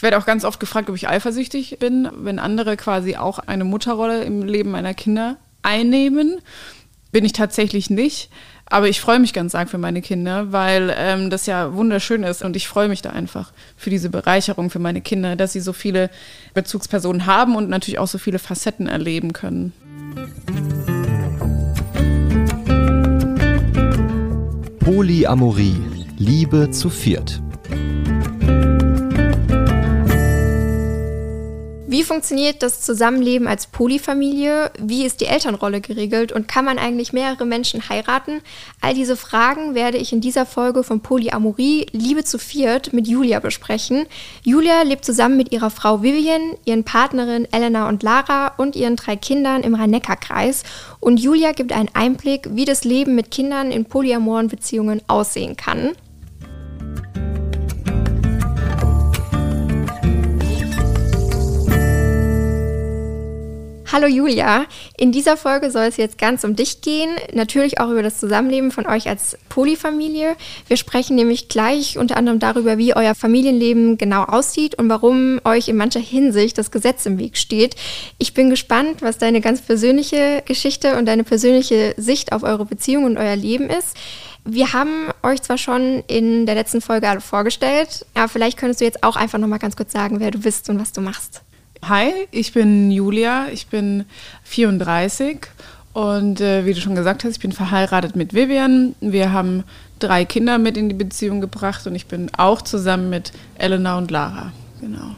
Ich werde auch ganz oft gefragt, ob ich eifersüchtig bin, wenn andere quasi auch eine Mutterrolle im Leben meiner Kinder einnehmen. Bin ich tatsächlich nicht. Aber ich freue mich ganz arg für meine Kinder, weil ähm, das ja wunderschön ist und ich freue mich da einfach für diese Bereicherung für meine Kinder, dass sie so viele Bezugspersonen haben und natürlich auch so viele Facetten erleben können. Polyamorie, Liebe zu viert. Wie funktioniert das Zusammenleben als Polyfamilie? Wie ist die Elternrolle geregelt? Und kann man eigentlich mehrere Menschen heiraten? All diese Fragen werde ich in dieser Folge von Polyamorie Liebe zu viert mit Julia besprechen. Julia lebt zusammen mit ihrer Frau Vivian, ihren Partnerin Elena und Lara und ihren drei Kindern im Rhein-Neckar-Kreis. Und Julia gibt einen Einblick, wie das Leben mit Kindern in polyamoren Beziehungen aussehen kann. Hallo Julia, in dieser Folge soll es jetzt ganz um dich gehen, natürlich auch über das Zusammenleben von euch als Polyfamilie. Wir sprechen nämlich gleich unter anderem darüber, wie euer Familienleben genau aussieht und warum euch in mancher Hinsicht das Gesetz im Weg steht. Ich bin gespannt, was deine ganz persönliche Geschichte und deine persönliche Sicht auf eure Beziehung und euer Leben ist. Wir haben euch zwar schon in der letzten Folge alle vorgestellt, aber vielleicht könntest du jetzt auch einfach noch mal ganz kurz sagen, wer du bist und was du machst. Hi, ich bin Julia, ich bin 34 und äh, wie du schon gesagt hast, ich bin verheiratet mit Vivian. Wir haben drei Kinder mit in die Beziehung gebracht und ich bin auch zusammen mit Elena und Lara. Genau.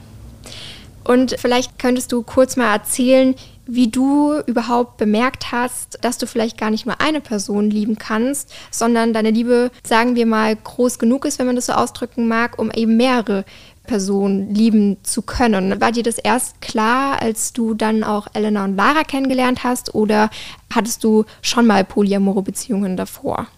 Und vielleicht könntest du kurz mal erzählen, wie du überhaupt bemerkt hast, dass du vielleicht gar nicht nur eine Person lieben kannst, sondern deine Liebe, sagen wir mal, groß genug ist, wenn man das so ausdrücken mag, um eben mehrere Person lieben zu können. War dir das erst klar, als du dann auch Elena und Lara kennengelernt hast oder hattest du schon mal polyamore Beziehungen davor?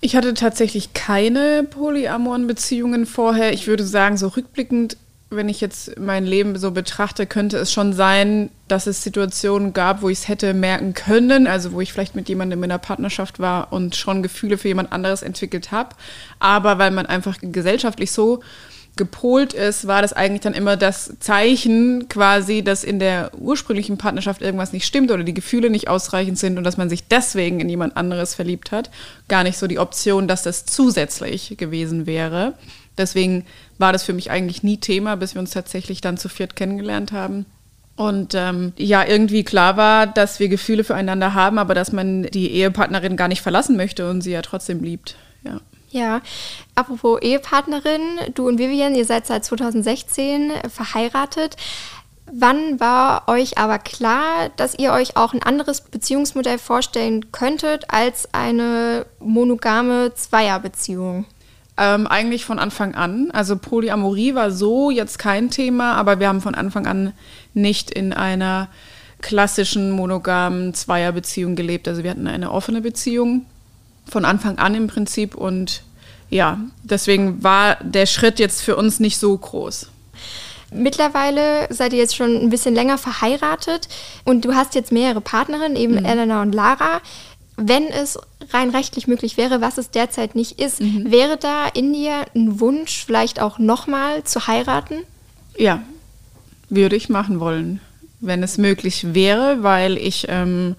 Ich hatte tatsächlich keine polyamoren Beziehungen vorher. Ich würde sagen, so rückblickend, wenn ich jetzt mein Leben so betrachte, könnte es schon sein, dass es Situationen gab, wo ich es hätte merken können, also wo ich vielleicht mit jemandem in einer Partnerschaft war und schon Gefühle für jemand anderes entwickelt habe. Aber weil man einfach gesellschaftlich so gepolt ist, war das eigentlich dann immer das Zeichen quasi, dass in der ursprünglichen Partnerschaft irgendwas nicht stimmt oder die Gefühle nicht ausreichend sind und dass man sich deswegen in jemand anderes verliebt hat. Gar nicht so die Option, dass das zusätzlich gewesen wäre. Deswegen war das für mich eigentlich nie Thema, bis wir uns tatsächlich dann zu viert kennengelernt haben. Und ähm, ja, irgendwie klar war, dass wir Gefühle füreinander haben, aber dass man die Ehepartnerin gar nicht verlassen möchte und sie ja trotzdem liebt. Ja. Apropos Ehepartnerin, du und Vivian, ihr seid seit 2016 verheiratet. Wann war euch aber klar, dass ihr euch auch ein anderes Beziehungsmodell vorstellen könntet als eine monogame Zweierbeziehung? Ähm, eigentlich von Anfang an. Also Polyamorie war so jetzt kein Thema, aber wir haben von Anfang an nicht in einer klassischen monogamen Zweierbeziehung gelebt. Also wir hatten eine offene Beziehung von Anfang an im Prinzip und ja, deswegen war der Schritt jetzt für uns nicht so groß. Mittlerweile seid ihr jetzt schon ein bisschen länger verheiratet und du hast jetzt mehrere Partnerinnen, eben mhm. Elena und Lara. Wenn es rein rechtlich möglich wäre, was es derzeit nicht ist, mhm. wäre da in dir ein Wunsch, vielleicht auch nochmal zu heiraten? Ja, würde ich machen wollen, wenn es möglich wäre, weil ich ähm,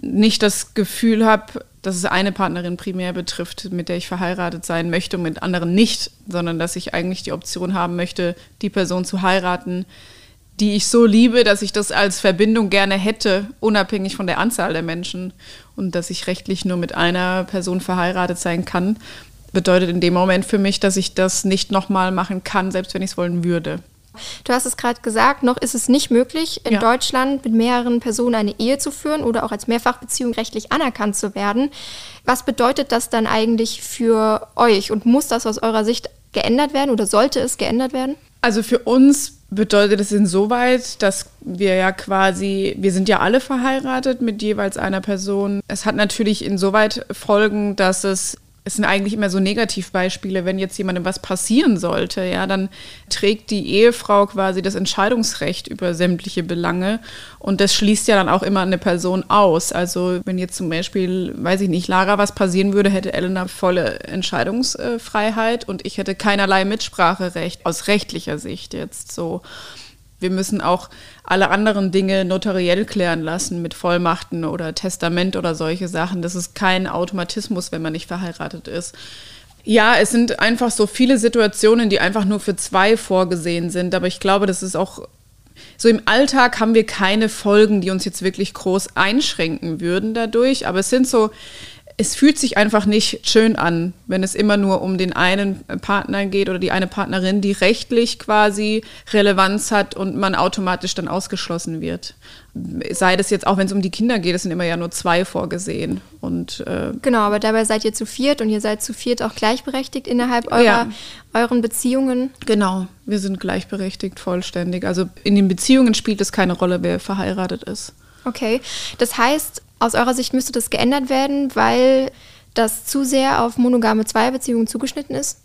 nicht das Gefühl habe, dass es eine Partnerin primär betrifft, mit der ich verheiratet sein möchte und mit anderen nicht, sondern dass ich eigentlich die Option haben möchte, die Person zu heiraten, die ich so liebe, dass ich das als Verbindung gerne hätte, unabhängig von der Anzahl der Menschen und dass ich rechtlich nur mit einer Person verheiratet sein kann, bedeutet in dem Moment für mich, dass ich das nicht nochmal machen kann, selbst wenn ich es wollen würde. Du hast es gerade gesagt, noch ist es nicht möglich, in ja. Deutschland mit mehreren Personen eine Ehe zu führen oder auch als Mehrfachbeziehung rechtlich anerkannt zu werden. Was bedeutet das dann eigentlich für euch und muss das aus eurer Sicht geändert werden oder sollte es geändert werden? Also für uns bedeutet es insoweit, dass wir ja quasi, wir sind ja alle verheiratet mit jeweils einer Person. Es hat natürlich insoweit Folgen, dass es es sind eigentlich immer so Negativbeispiele, wenn jetzt jemandem was passieren sollte, ja, dann trägt die Ehefrau quasi das Entscheidungsrecht über sämtliche Belange und das schließt ja dann auch immer eine Person aus. Also wenn jetzt zum Beispiel, weiß ich nicht, Lara was passieren würde, hätte Elena volle Entscheidungsfreiheit und ich hätte keinerlei Mitspracherecht aus rechtlicher Sicht jetzt so. Wir müssen auch alle anderen Dinge notariell klären lassen mit Vollmachten oder Testament oder solche Sachen. Das ist kein Automatismus, wenn man nicht verheiratet ist. Ja, es sind einfach so viele Situationen, die einfach nur für zwei vorgesehen sind. Aber ich glaube, das ist auch so im Alltag haben wir keine Folgen, die uns jetzt wirklich groß einschränken würden dadurch. Aber es sind so es fühlt sich einfach nicht schön an, wenn es immer nur um den einen Partner geht oder die eine Partnerin, die rechtlich quasi Relevanz hat und man automatisch dann ausgeschlossen wird. Sei das jetzt auch, wenn es um die Kinder geht, es sind immer ja nur zwei vorgesehen. Und, äh genau, aber dabei seid ihr zu viert und ihr seid zu viert auch gleichberechtigt innerhalb eurer, ja. euren Beziehungen. Genau, wir sind gleichberechtigt, vollständig. Also in den Beziehungen spielt es keine Rolle, wer verheiratet ist. Okay, das heißt, aus eurer Sicht müsste das geändert werden, weil das zu sehr auf monogame Zweierbeziehungen zugeschnitten ist?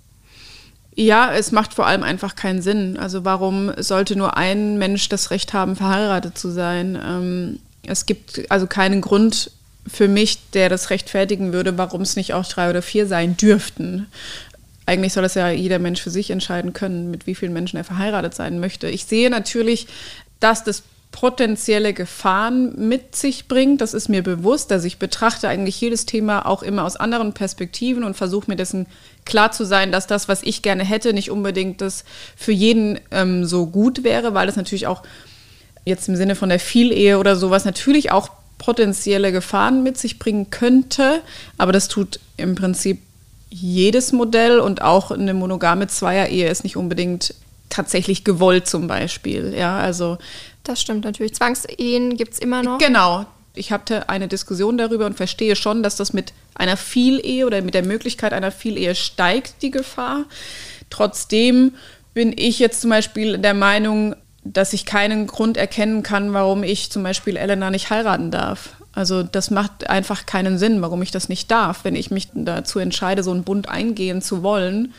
Ja, es macht vor allem einfach keinen Sinn. Also warum sollte nur ein Mensch das Recht haben, verheiratet zu sein? Ähm, es gibt also keinen Grund für mich, der das rechtfertigen würde, warum es nicht auch drei oder vier sein dürften. Eigentlich soll das ja jeder Mensch für sich entscheiden können, mit wie vielen Menschen er verheiratet sein möchte. Ich sehe natürlich, dass das potenzielle Gefahren mit sich bringt. Das ist mir bewusst. Also ich betrachte eigentlich jedes Thema auch immer aus anderen Perspektiven und versuche mir dessen klar zu sein, dass das, was ich gerne hätte, nicht unbedingt das für jeden ähm, so gut wäre, weil es natürlich auch jetzt im Sinne von der Vielehe oder sowas natürlich auch potenzielle Gefahren mit sich bringen könnte. Aber das tut im Prinzip jedes Modell und auch eine monogame Zweierehe ist nicht unbedingt tatsächlich gewollt zum Beispiel. Ja, also das stimmt natürlich. Zwangsehen gibt es immer noch. Genau. Ich hatte eine Diskussion darüber und verstehe schon, dass das mit einer Vielehe oder mit der Möglichkeit einer Vielehe steigt, die Gefahr. Trotzdem bin ich jetzt zum Beispiel der Meinung, dass ich keinen Grund erkennen kann, warum ich zum Beispiel Elena nicht heiraten darf. Also das macht einfach keinen Sinn, warum ich das nicht darf, wenn ich mich dazu entscheide, so einen Bund eingehen zu wollen.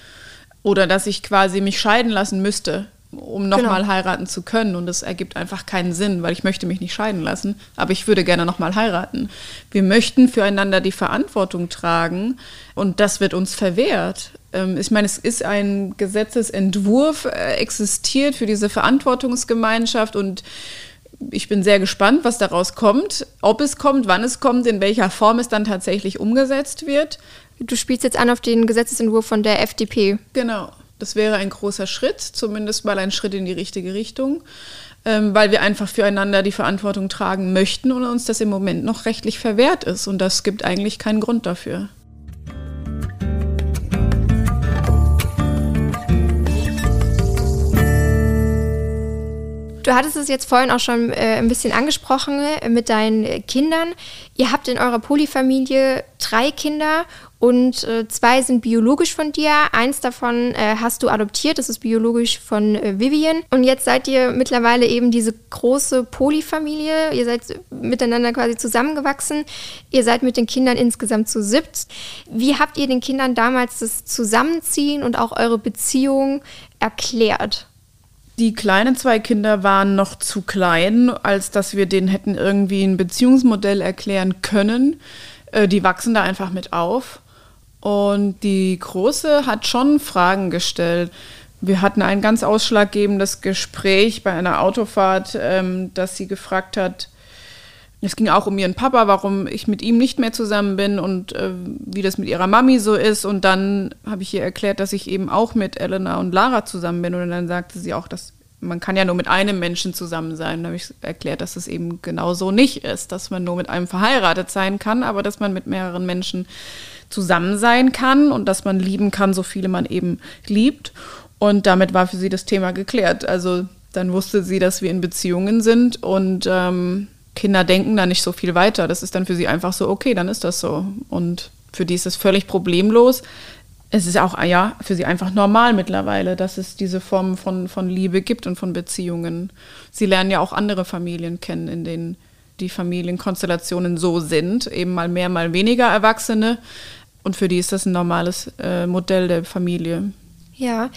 Oder dass ich quasi mich scheiden lassen müsste, um nochmal genau. heiraten zu können. Und das ergibt einfach keinen Sinn, weil ich möchte mich nicht scheiden lassen, aber ich würde gerne nochmal heiraten. Wir möchten füreinander die Verantwortung tragen und das wird uns verwehrt. Ähm, ich meine, es ist ein Gesetzesentwurf äh, existiert für diese Verantwortungsgemeinschaft und ich bin sehr gespannt, was daraus kommt, ob es kommt, wann es kommt, in welcher Form es dann tatsächlich umgesetzt wird. Du spielst jetzt an auf den Gesetzesentwurf von der FDP. Genau. Das wäre ein großer Schritt, zumindest mal ein Schritt in die richtige Richtung, ähm, weil wir einfach füreinander die Verantwortung tragen möchten und uns das im Moment noch rechtlich verwehrt ist. Und das gibt eigentlich keinen Grund dafür. Du hattest es jetzt vorhin auch schon äh, ein bisschen angesprochen äh, mit deinen Kindern. Ihr habt in eurer Polyfamilie drei Kinder und äh, zwei sind biologisch von dir. Eins davon äh, hast du adoptiert, das ist biologisch von äh, Vivian. Und jetzt seid ihr mittlerweile eben diese große Polyfamilie. Ihr seid miteinander quasi zusammengewachsen. Ihr seid mit den Kindern insgesamt zu siebt. Wie habt ihr den Kindern damals das Zusammenziehen und auch eure Beziehung erklärt? Die kleinen zwei Kinder waren noch zu klein, als dass wir denen hätten irgendwie ein Beziehungsmodell erklären können. Äh, die wachsen da einfach mit auf. Und die Große hat schon Fragen gestellt. Wir hatten ein ganz ausschlaggebendes Gespräch bei einer Autofahrt, ähm, dass sie gefragt hat, es ging auch um ihren Papa, warum ich mit ihm nicht mehr zusammen bin und äh, wie das mit ihrer Mami so ist. Und dann habe ich ihr erklärt, dass ich eben auch mit Elena und Lara zusammen bin. Und dann sagte sie auch, dass man kann ja nur mit einem Menschen zusammen sein. Dann habe ich erklärt, dass es eben genau so nicht ist, dass man nur mit einem verheiratet sein kann, aber dass man mit mehreren Menschen zusammen sein kann und dass man lieben kann, so viele man eben liebt. Und damit war für sie das Thema geklärt. Also dann wusste sie, dass wir in Beziehungen sind und ähm, Kinder denken da nicht so viel weiter. Das ist dann für sie einfach so, okay, dann ist das so. Und für die ist es völlig problemlos. Es ist auch ja für sie einfach normal mittlerweile, dass es diese Form von, von Liebe gibt und von Beziehungen. Sie lernen ja auch andere Familien kennen, in denen die Familienkonstellationen so sind, eben mal mehr, mal weniger Erwachsene. Und für die ist das ein normales äh, Modell der Familie. Ja.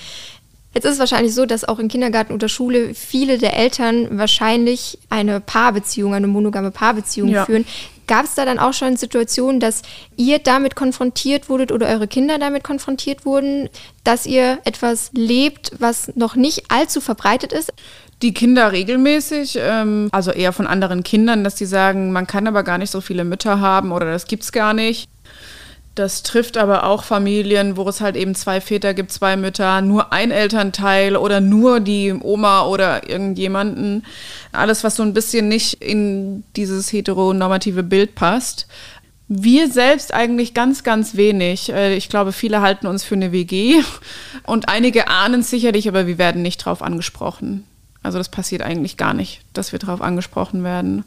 Jetzt ist es wahrscheinlich so, dass auch in Kindergarten oder Schule viele der Eltern wahrscheinlich eine Paarbeziehung, eine monogame Paarbeziehung ja. führen. Gab es da dann auch schon Situationen, dass ihr damit konfrontiert wurdet oder eure Kinder damit konfrontiert wurden, dass ihr etwas lebt, was noch nicht allzu verbreitet ist? Die Kinder regelmäßig, ähm, also eher von anderen Kindern, dass die sagen, man kann aber gar nicht so viele Mütter haben oder das gibt's gar nicht. Das trifft aber auch Familien, wo es halt eben zwei Väter gibt, zwei Mütter, nur ein Elternteil oder nur die Oma oder irgendjemanden. Alles, was so ein bisschen nicht in dieses heteronormative Bild passt. Wir selbst eigentlich ganz, ganz wenig. Äh, ich glaube, viele halten uns für eine WG und einige ahnen sicherlich, aber wir werden nicht drauf angesprochen. Also das passiert eigentlich gar nicht, dass wir drauf angesprochen werden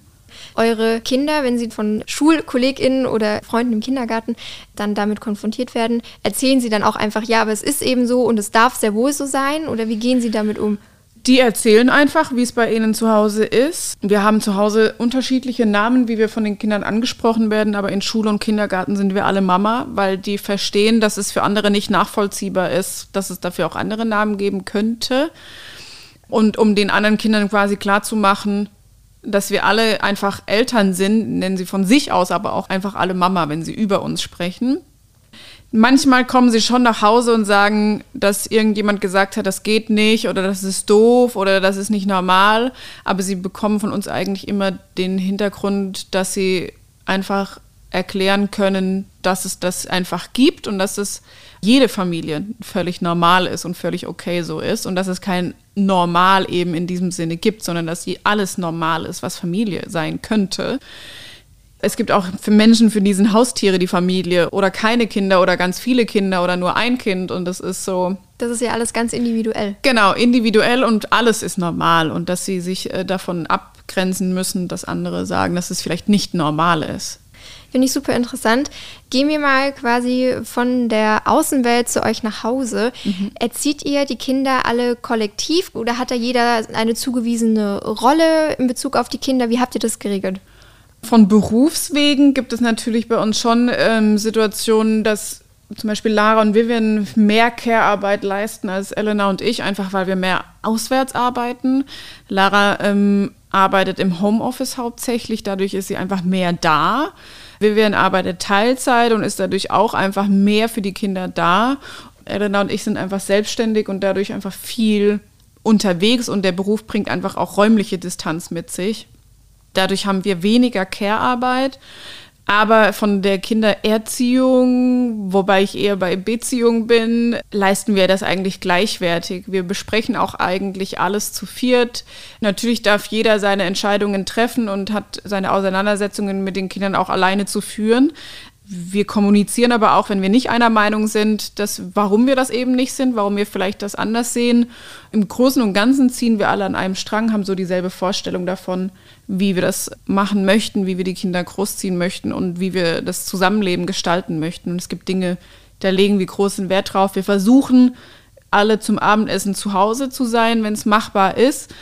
eure Kinder, wenn sie von SchulkollegInnen oder Freunden im Kindergarten dann damit konfrontiert werden, erzählen sie dann auch einfach, ja, aber es ist eben so und es darf sehr wohl so sein? Oder wie gehen sie damit um? Die erzählen einfach, wie es bei ihnen zu Hause ist. Wir haben zu Hause unterschiedliche Namen, wie wir von den Kindern angesprochen werden, aber in Schule und Kindergarten sind wir alle Mama, weil die verstehen, dass es für andere nicht nachvollziehbar ist, dass es dafür auch andere Namen geben könnte. Und um den anderen Kindern quasi klarzumachen, dass wir alle einfach Eltern sind, nennen sie von sich aus, aber auch einfach alle Mama, wenn sie über uns sprechen. Manchmal kommen sie schon nach Hause und sagen, dass irgendjemand gesagt hat, das geht nicht oder das ist doof oder das ist nicht normal. Aber sie bekommen von uns eigentlich immer den Hintergrund, dass sie einfach erklären können, dass es das einfach gibt und dass es jede Familie völlig normal ist und völlig okay so ist und dass es kein Normal eben in diesem Sinne gibt, sondern dass sie alles normal ist, was Familie sein könnte. Es gibt auch für Menschen, für diesen Haustiere die Familie oder keine Kinder oder ganz viele Kinder oder nur ein Kind und das ist so. Das ist ja alles ganz individuell. Genau, individuell und alles ist normal und dass sie sich äh, davon abgrenzen müssen, dass andere sagen, dass es vielleicht nicht normal ist. Finde ich super interessant. Gehen wir mal quasi von der Außenwelt zu euch nach Hause. Mhm. Erzieht ihr die Kinder alle kollektiv oder hat da jeder eine zugewiesene Rolle in Bezug auf die Kinder? Wie habt ihr das geregelt? Von Berufswegen gibt es natürlich bei uns schon ähm, Situationen, dass zum Beispiel Lara und Vivian mehr Care-Arbeit leisten als Elena und ich, einfach weil wir mehr auswärts arbeiten. Lara ähm, arbeitet im Homeoffice hauptsächlich, dadurch ist sie einfach mehr da. Vivian arbeitet Teilzeit und ist dadurch auch einfach mehr für die Kinder da. Elena und ich sind einfach selbstständig und dadurch einfach viel unterwegs und der Beruf bringt einfach auch räumliche Distanz mit sich. Dadurch haben wir weniger Care-Arbeit. Aber von der Kindererziehung, wobei ich eher bei Beziehung bin, leisten wir das eigentlich gleichwertig. Wir besprechen auch eigentlich alles zu viert. Natürlich darf jeder seine Entscheidungen treffen und hat seine Auseinandersetzungen mit den Kindern auch alleine zu führen. Wir kommunizieren aber auch, wenn wir nicht einer Meinung sind, dass, warum wir das eben nicht sind, warum wir vielleicht das anders sehen. Im Großen und Ganzen ziehen wir alle an einem Strang, haben so dieselbe Vorstellung davon, wie wir das machen möchten, wie wir die Kinder großziehen möchten und wie wir das Zusammenleben gestalten möchten. Und es gibt Dinge, da legen wir großen Wert drauf. Wir versuchen, alle zum Abendessen zu Hause zu sein, wenn es machbar ist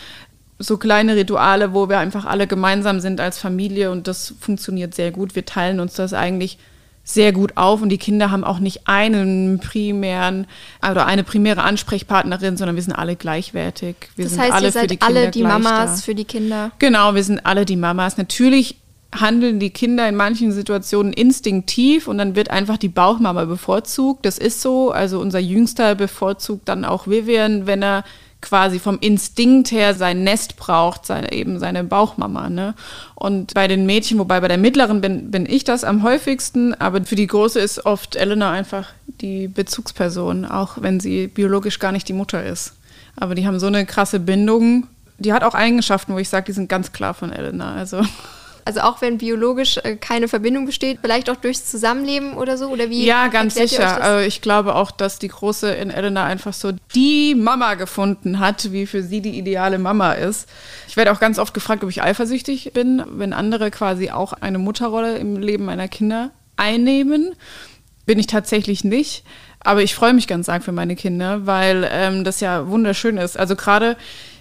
so kleine Rituale, wo wir einfach alle gemeinsam sind als Familie und das funktioniert sehr gut. Wir teilen uns das eigentlich sehr gut auf und die Kinder haben auch nicht einen primären oder eine primäre Ansprechpartnerin, sondern wir sind alle gleichwertig. Wir das sind heißt, alle ihr seid für die alle Kinder die Mamas da. für die Kinder. Genau, wir sind alle die Mamas. Natürlich handeln die Kinder in manchen Situationen instinktiv und dann wird einfach die Bauchmama bevorzugt. Das ist so. Also unser Jüngster bevorzugt dann auch Vivian, wenn er quasi vom Instinkt her sein Nest braucht, seine, eben seine Bauchmama. Ne? Und bei den Mädchen, wobei bei der mittleren bin, bin ich das am häufigsten, aber für die große ist oft Elena einfach die Bezugsperson, auch wenn sie biologisch gar nicht die Mutter ist. Aber die haben so eine krasse Bindung. Die hat auch Eigenschaften, wo ich sage, die sind ganz klar von Elena. Also also auch wenn biologisch äh, keine Verbindung besteht, vielleicht auch durchs Zusammenleben oder so? Oder wie ja, ganz sicher. Also ich glaube auch, dass die Große in Elena einfach so die Mama gefunden hat, wie für sie die ideale Mama ist. Ich werde auch ganz oft gefragt, ob ich eifersüchtig bin, wenn andere quasi auch eine Mutterrolle im Leben meiner Kinder einnehmen. Bin ich tatsächlich nicht. Aber ich freue mich ganz arg für meine Kinder, weil ähm, das ja wunderschön ist. Also gerade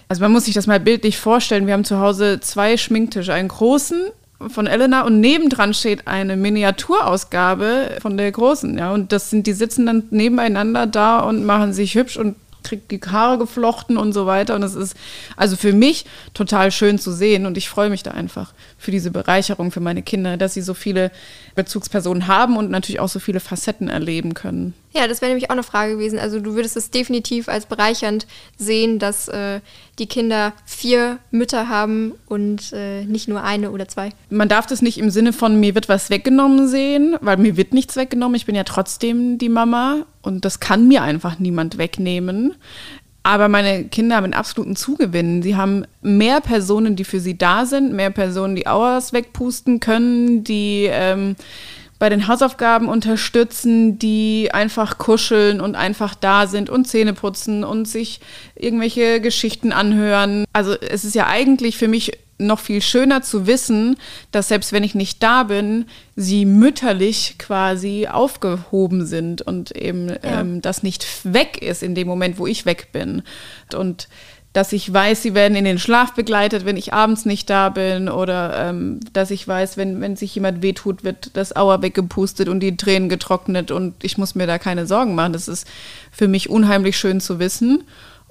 also man muss sich das mal bildlich vorstellen. Wir haben zu Hause zwei Schminktische, einen großen von Elena und nebendran steht eine Miniaturausgabe von der Großen, ja. Und das sind, die sitzen dann nebeneinander da und machen sich hübsch und kriegt die Haare geflochten und so weiter. Und es ist also für mich total schön zu sehen und ich freue mich da einfach für diese Bereicherung für meine Kinder, dass sie so viele Bezugspersonen haben und natürlich auch so viele Facetten erleben können. Ja, das wäre nämlich auch eine Frage gewesen. Also du würdest es definitiv als bereichernd sehen, dass äh, die Kinder vier Mütter haben und äh, nicht nur eine oder zwei. Man darf das nicht im Sinne von mir wird was weggenommen sehen, weil mir wird nichts weggenommen. Ich bin ja trotzdem die Mama und das kann mir einfach niemand wegnehmen. Aber meine Kinder haben einen absoluten Zugewinn. Sie haben mehr Personen, die für sie da sind, mehr Personen, die Auers wegpusten können, die ähm, bei den Hausaufgaben unterstützen, die einfach kuscheln und einfach da sind und Zähne putzen und sich irgendwelche Geschichten anhören. Also es ist ja eigentlich für mich noch viel schöner zu wissen, dass selbst wenn ich nicht da bin, sie mütterlich quasi aufgehoben sind und eben ja. ähm, das nicht weg ist in dem Moment, wo ich weg bin. Und dass ich weiß, sie werden in den Schlaf begleitet, wenn ich abends nicht da bin oder ähm, dass ich weiß, wenn, wenn sich jemand wehtut, wird das Auer weggepustet und die Tränen getrocknet und ich muss mir da keine Sorgen machen. Das ist für mich unheimlich schön zu wissen.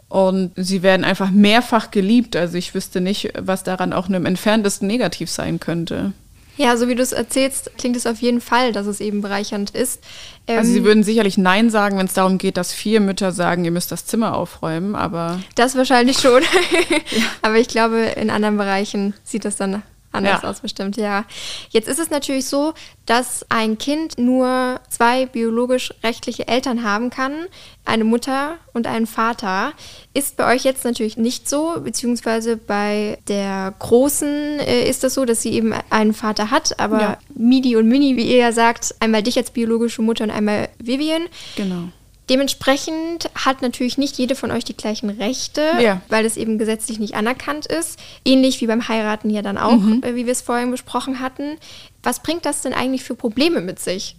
Und sie werden einfach mehrfach geliebt. Also ich wüsste nicht, was daran auch im entferntesten negativ sein könnte. Ja, so wie du es erzählst, klingt es auf jeden Fall, dass es eben bereichernd ist. Ähm, also Sie würden sicherlich Nein sagen, wenn es darum geht, dass vier Mütter sagen, ihr müsst das Zimmer aufräumen, aber. Das wahrscheinlich schon. ja. Aber ich glaube, in anderen Bereichen sieht das dann anders ja. aus, bestimmt, ja. Jetzt ist es natürlich so, dass ein Kind nur zwei biologisch-rechtliche Eltern haben kann, eine Mutter und einen Vater. Ist bei euch jetzt natürlich nicht so, beziehungsweise bei der Großen äh, ist das so, dass sie eben einen Vater hat, aber ja. Midi und Mini, wie ihr ja sagt, einmal dich als biologische Mutter und einmal Vivian. Genau. Dementsprechend hat natürlich nicht jede von euch die gleichen Rechte, ja. weil es eben gesetzlich nicht anerkannt ist. Ähnlich wie beim Heiraten ja dann auch, mhm. äh, wie wir es vorhin besprochen hatten. Was bringt das denn eigentlich für Probleme mit sich?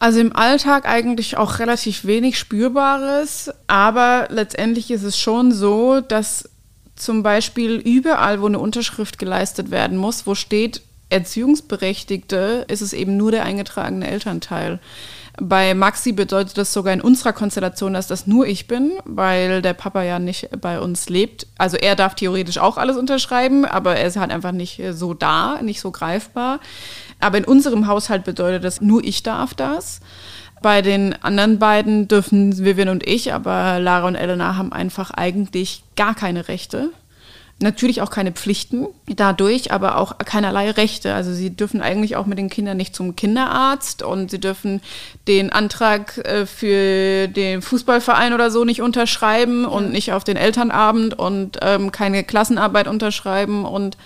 Also im Alltag eigentlich auch relativ wenig Spürbares, aber letztendlich ist es schon so, dass zum Beispiel überall, wo eine Unterschrift geleistet werden muss, wo steht Erziehungsberechtigte, ist es eben nur der eingetragene Elternteil. Bei Maxi bedeutet das sogar in unserer Konstellation, dass das nur ich bin, weil der Papa ja nicht bei uns lebt. Also er darf theoretisch auch alles unterschreiben, aber er ist halt einfach nicht so da, nicht so greifbar. Aber in unserem Haushalt bedeutet das, nur ich darf das. Bei den anderen beiden dürfen Vivian und ich, aber Lara und Elena haben einfach eigentlich gar keine Rechte. Natürlich auch keine Pflichten dadurch, aber auch keinerlei Rechte. Also sie dürfen eigentlich auch mit den Kindern nicht zum Kinderarzt und sie dürfen den Antrag äh, für den Fußballverein oder so nicht unterschreiben und nicht auf den Elternabend und ähm, keine Klassenarbeit unterschreiben und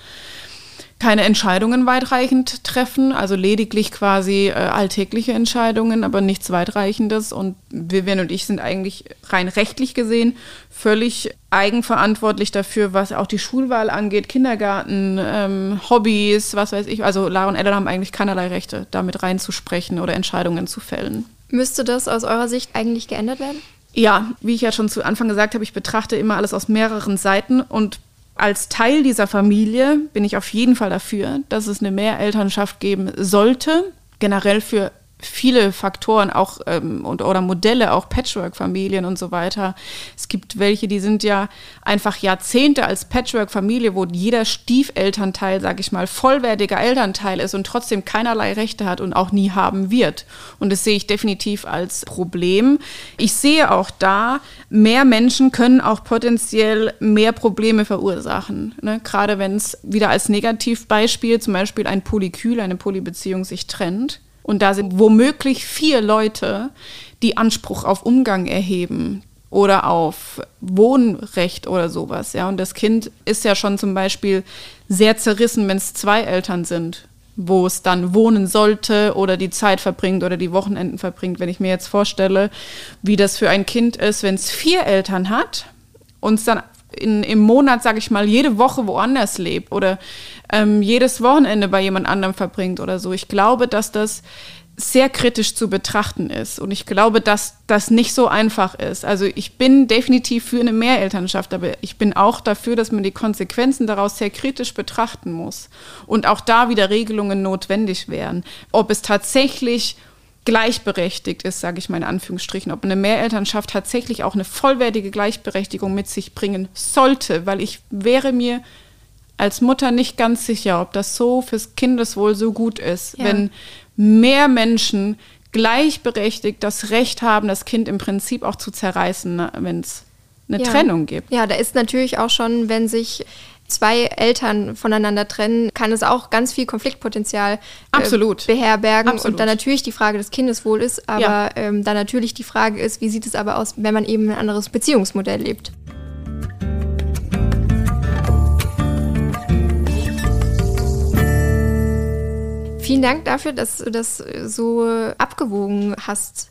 keine Entscheidungen weitreichend treffen, also lediglich quasi äh, alltägliche Entscheidungen, aber nichts weitreichendes. Und Vivian und ich sind eigentlich rein rechtlich gesehen völlig eigenverantwortlich dafür, was auch die Schulwahl angeht, Kindergarten, ähm, Hobbys, was weiß ich. Also Lara und Ellen haben eigentlich keinerlei Rechte, damit reinzusprechen oder Entscheidungen zu fällen. Müsste das aus eurer Sicht eigentlich geändert werden? Ja, wie ich ja schon zu Anfang gesagt habe, ich betrachte immer alles aus mehreren Seiten und als Teil dieser Familie bin ich auf jeden Fall dafür, dass es eine Mehrelternschaft geben sollte. Generell für viele Faktoren auch ähm, und oder Modelle, auch Patchwork-Familien und so weiter. Es gibt welche, die sind ja einfach Jahrzehnte als Patchwork-Familie, wo jeder Stiefelternteil, sag ich mal, vollwertiger Elternteil ist und trotzdem keinerlei Rechte hat und auch nie haben wird. Und das sehe ich definitiv als Problem. Ich sehe auch da, mehr Menschen können auch potenziell mehr Probleme verursachen. Ne? Gerade wenn es wieder als Negativbeispiel zum Beispiel ein Polykül, eine Polybeziehung sich trennt und da sind womöglich vier Leute, die Anspruch auf Umgang erheben oder auf Wohnrecht oder sowas. Ja, und das Kind ist ja schon zum Beispiel sehr zerrissen, wenn es zwei Eltern sind, wo es dann wohnen sollte oder die Zeit verbringt oder die Wochenenden verbringt. Wenn ich mir jetzt vorstelle, wie das für ein Kind ist, wenn es vier Eltern hat und es dann in, im Monat, sage ich mal, jede Woche woanders lebt oder ähm, jedes Wochenende bei jemand anderem verbringt oder so. Ich glaube, dass das sehr kritisch zu betrachten ist. Und ich glaube, dass das nicht so einfach ist. Also ich bin definitiv für eine Mehrelternschaft, aber ich bin auch dafür, dass man die Konsequenzen daraus sehr kritisch betrachten muss. Und auch da wieder Regelungen notwendig wären. Ob es tatsächlich gleichberechtigt ist, sage ich mal in Anführungsstrichen, ob eine Mehrelternschaft tatsächlich auch eine vollwertige Gleichberechtigung mit sich bringen sollte, weil ich wäre mir als Mutter nicht ganz sicher, ob das so fürs Kindeswohl so gut ist, ja. wenn mehr Menschen gleichberechtigt das Recht haben, das Kind im Prinzip auch zu zerreißen, ne, wenn es eine ja. Trennung gibt. Ja, da ist natürlich auch schon, wenn sich zwei Eltern voneinander trennen, kann es auch ganz viel Konfliktpotenzial äh, Absolut. beherbergen. Absolut. Und dann natürlich die Frage des Kindeswohl ist, aber ja. ähm, dann natürlich die Frage ist, wie sieht es aber aus, wenn man eben ein anderes Beziehungsmodell lebt. Vielen Dank dafür, dass du das so abgewogen hast.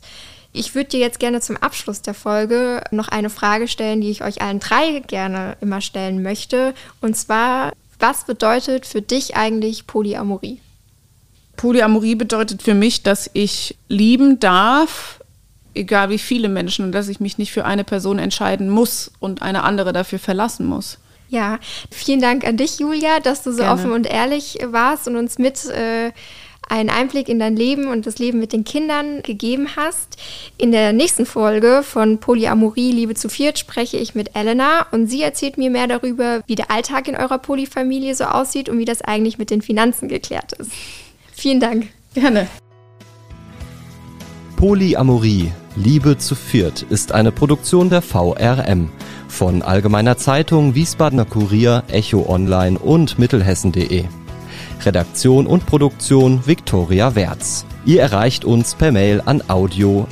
Ich würde dir jetzt gerne zum Abschluss der Folge noch eine Frage stellen, die ich euch allen drei gerne immer stellen möchte. Und zwar, was bedeutet für dich eigentlich Polyamorie? Polyamorie bedeutet für mich, dass ich lieben darf, egal wie viele Menschen, und dass ich mich nicht für eine Person entscheiden muss und eine andere dafür verlassen muss. Ja, vielen Dank an dich, Julia, dass du so Gerne. offen und ehrlich warst und uns mit äh, einen Einblick in dein Leben und das Leben mit den Kindern gegeben hast. In der nächsten Folge von Polyamorie, Liebe zu viert, spreche ich mit Elena und sie erzählt mir mehr darüber, wie der Alltag in eurer Polyfamilie so aussieht und wie das eigentlich mit den Finanzen geklärt ist. Vielen Dank. Gerne. Polyamorie, Liebe zu viert ist eine Produktion der VRM von Allgemeiner Zeitung, Wiesbadener Kurier, Echo Online und Mittelhessen.de. Redaktion und Produktion Viktoria Werz. Ihr erreicht uns per Mail an audio.vrm.de.